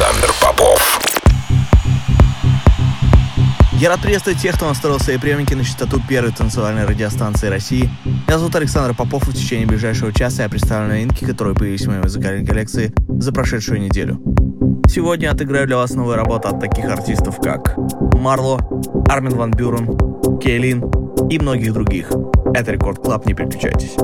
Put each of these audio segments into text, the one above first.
Александр Попов. Я рад приветствовать тех, кто настроил свои приемники на частоту первой танцевальной радиостанции России. Меня зовут Александр Попов, и в течение ближайшего часа я представлю новинки, которые появились в моей музыкальной коллекции за прошедшую неделю. Сегодня я отыграю для вас новые работы от таких артистов, как Марло, Армин Ван Бюрен, Кейлин и многих других. Это Record Club, не переключайтесь.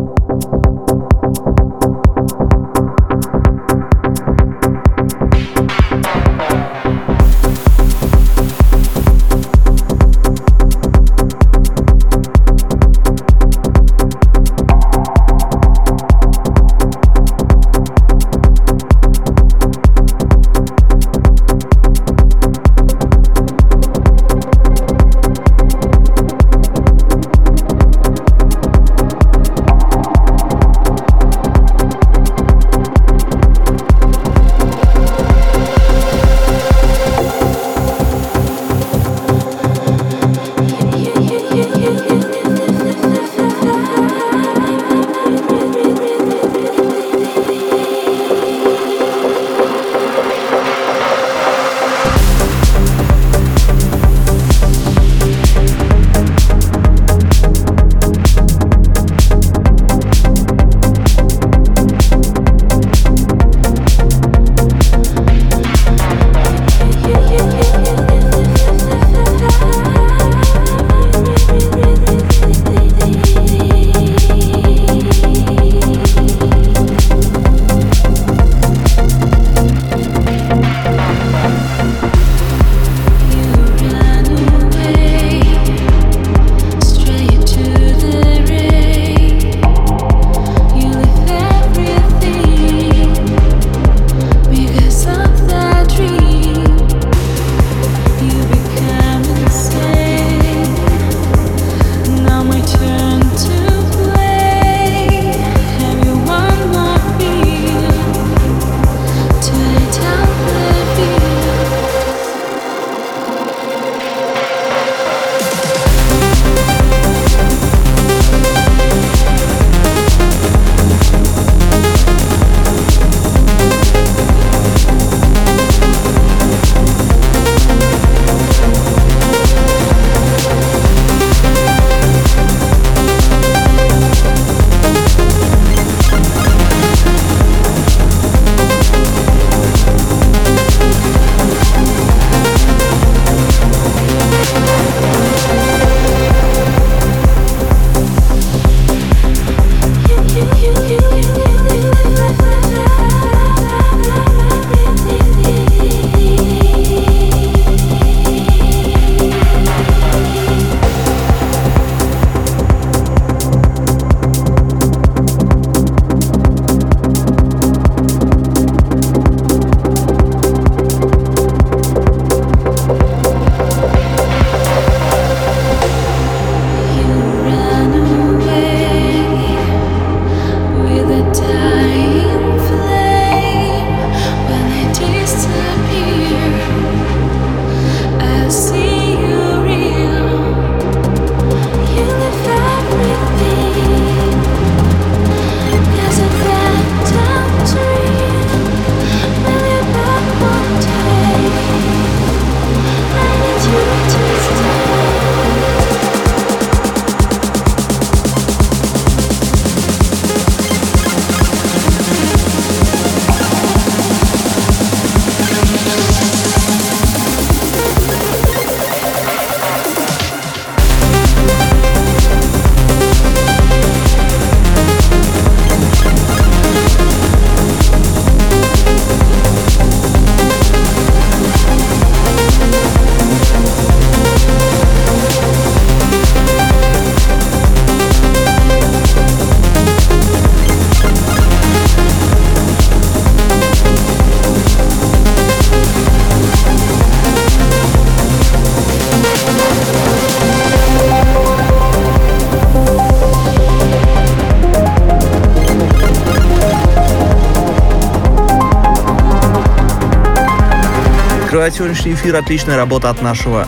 Сегодняшний эфир отличная работа от нашего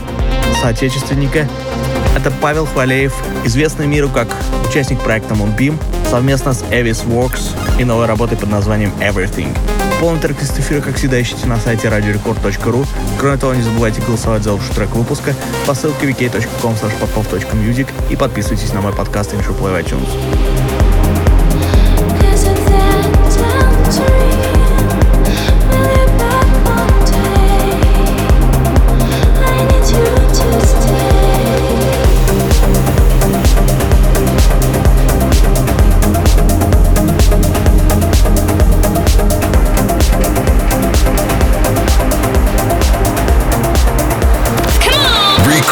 соотечественника. Это Павел Хвалеев, известный миру как участник проекта Moonbeam, совместно с Avis Works и новой работой под названием Everything. Полный трек из эфира, как всегда, ищите на сайте radiorecord.ru. Кроме того, не забывайте голосовать за лучший трек выпуска по ссылке wiki.com и подписывайтесь на мой подкаст Intro Play iTunes.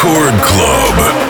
Record Club.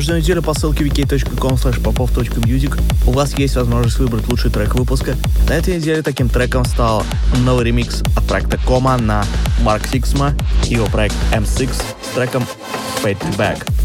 Каждую неделю по ссылке vk.com popov.music у вас есть возможность выбрать лучший трек выпуска. На этой неделе таким треком стал новый ремикс от проекта Кома на Марк Сиксма и его проект M6 с треком Fade to Black.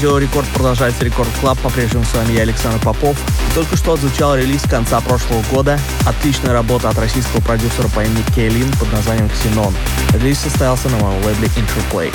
радио Рекорд продолжается Record Club. По-прежнему с вами я, Александр Попов. Только что отзвучал релиз конца прошлого года. Отличная работа от российского продюсера по имени Кейлин под названием «Ксенон». Релиз состоялся на моем лейбле Interplay.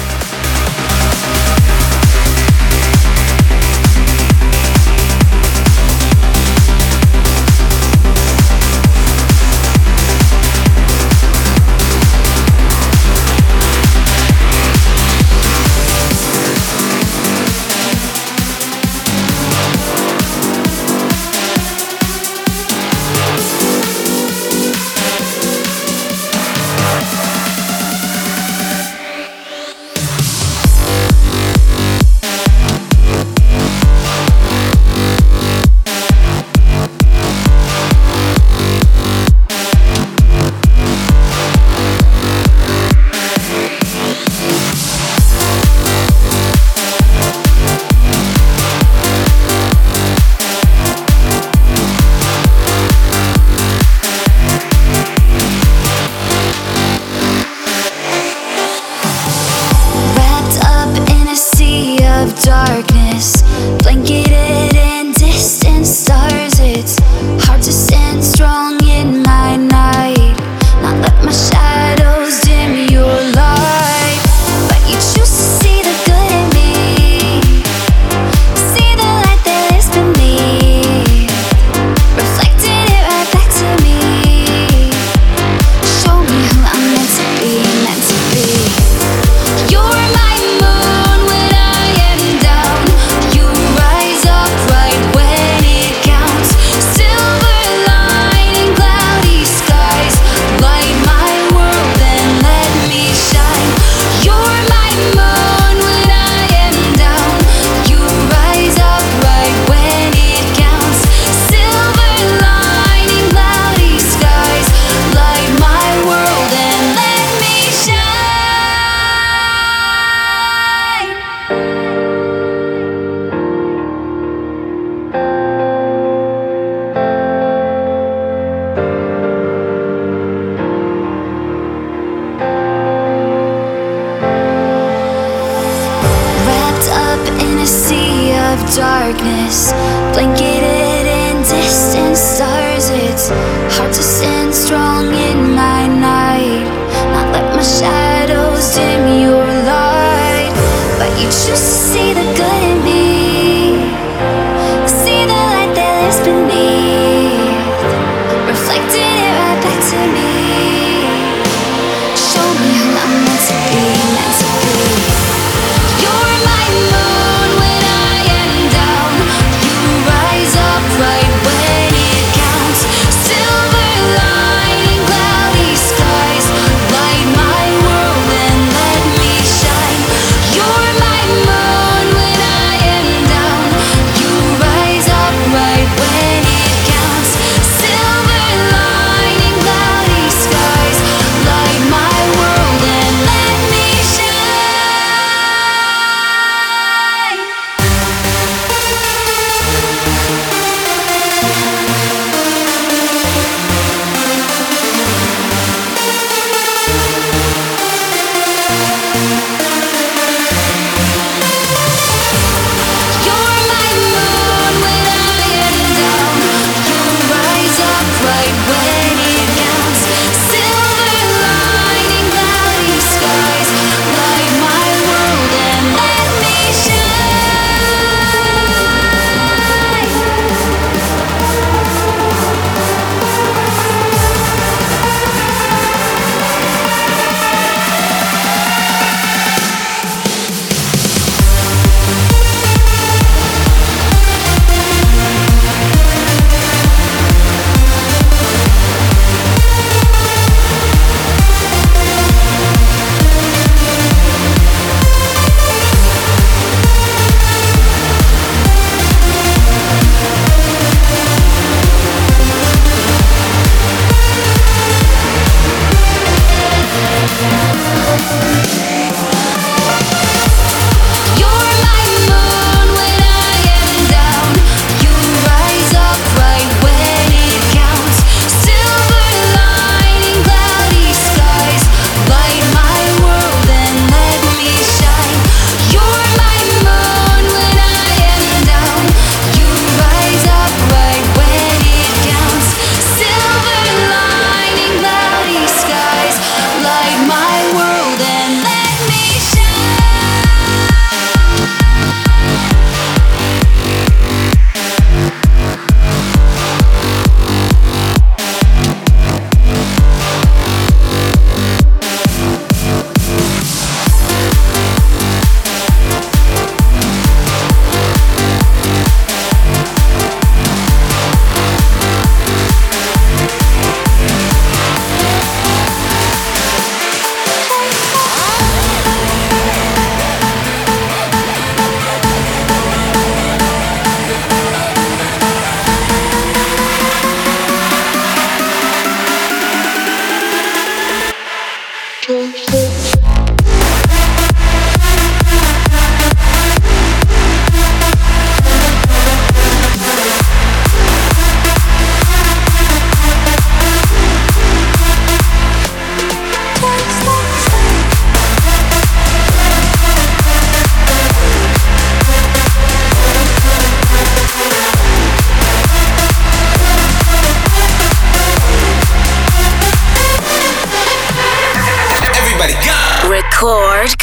of darkness, blanketed in distant stars. It's hard to stand strong in my night, not let my shadows dim your light. But you choose to see.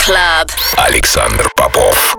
Club. Александр Попов.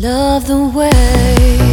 love the way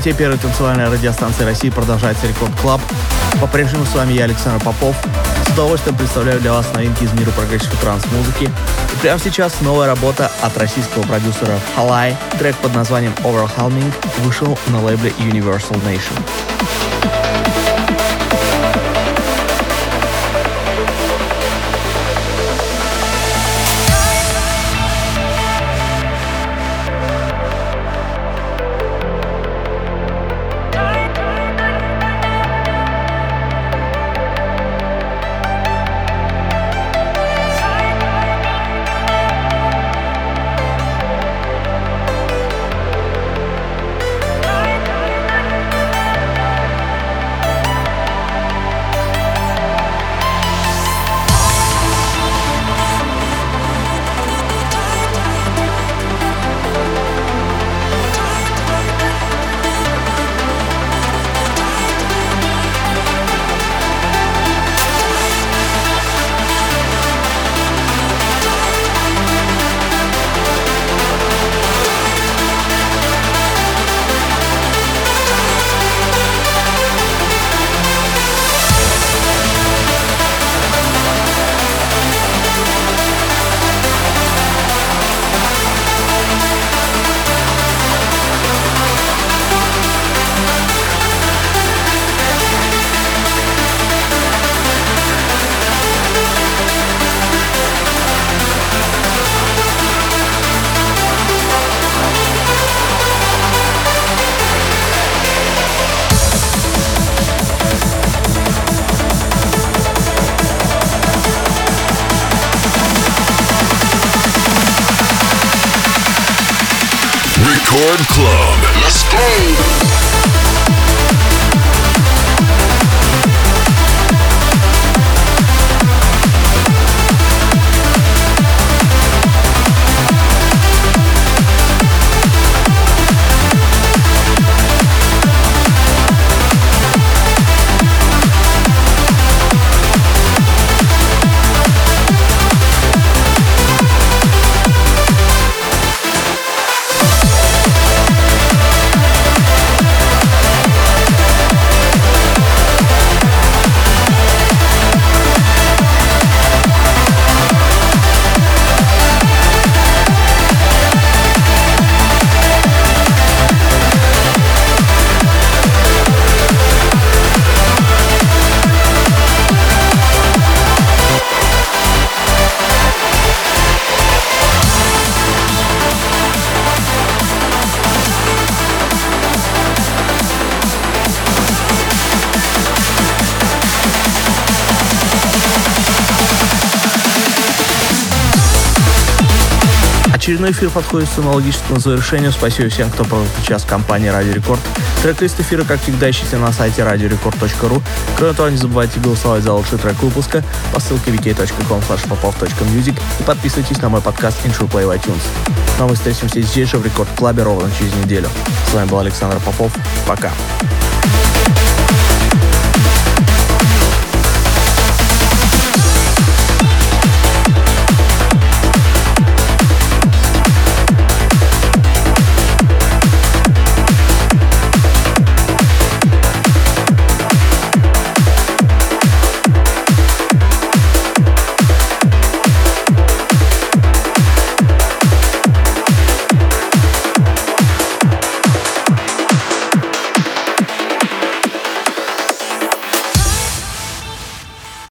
частоте первой танцевальной радиостанции России продолжается Record Club. По-прежнему с вами я, Александр Попов. С удовольствием представляю для вас новинки из мира прогрессивной транс-музыки. И прямо сейчас новая работа от российского продюсера Халай. Трек под названием Overwhelming вышел на лейбле Universal Nation. Эфир подходит к самому логическому завершению. Спасибо всем, кто провел час компании Радио Рекорд. Трек-лист эфира, как всегда, ищите на сайте radiorecord.ru. Кроме того, не забывайте голосовать за лучший трек выпуска по ссылке wiki.com popov.music и подписывайтесь на мой подкаст Intro Play в iTunes. Ну а мы встретимся здесь же в Рекорд Клабе ровно через неделю. С вами был Александр Попов. Пока.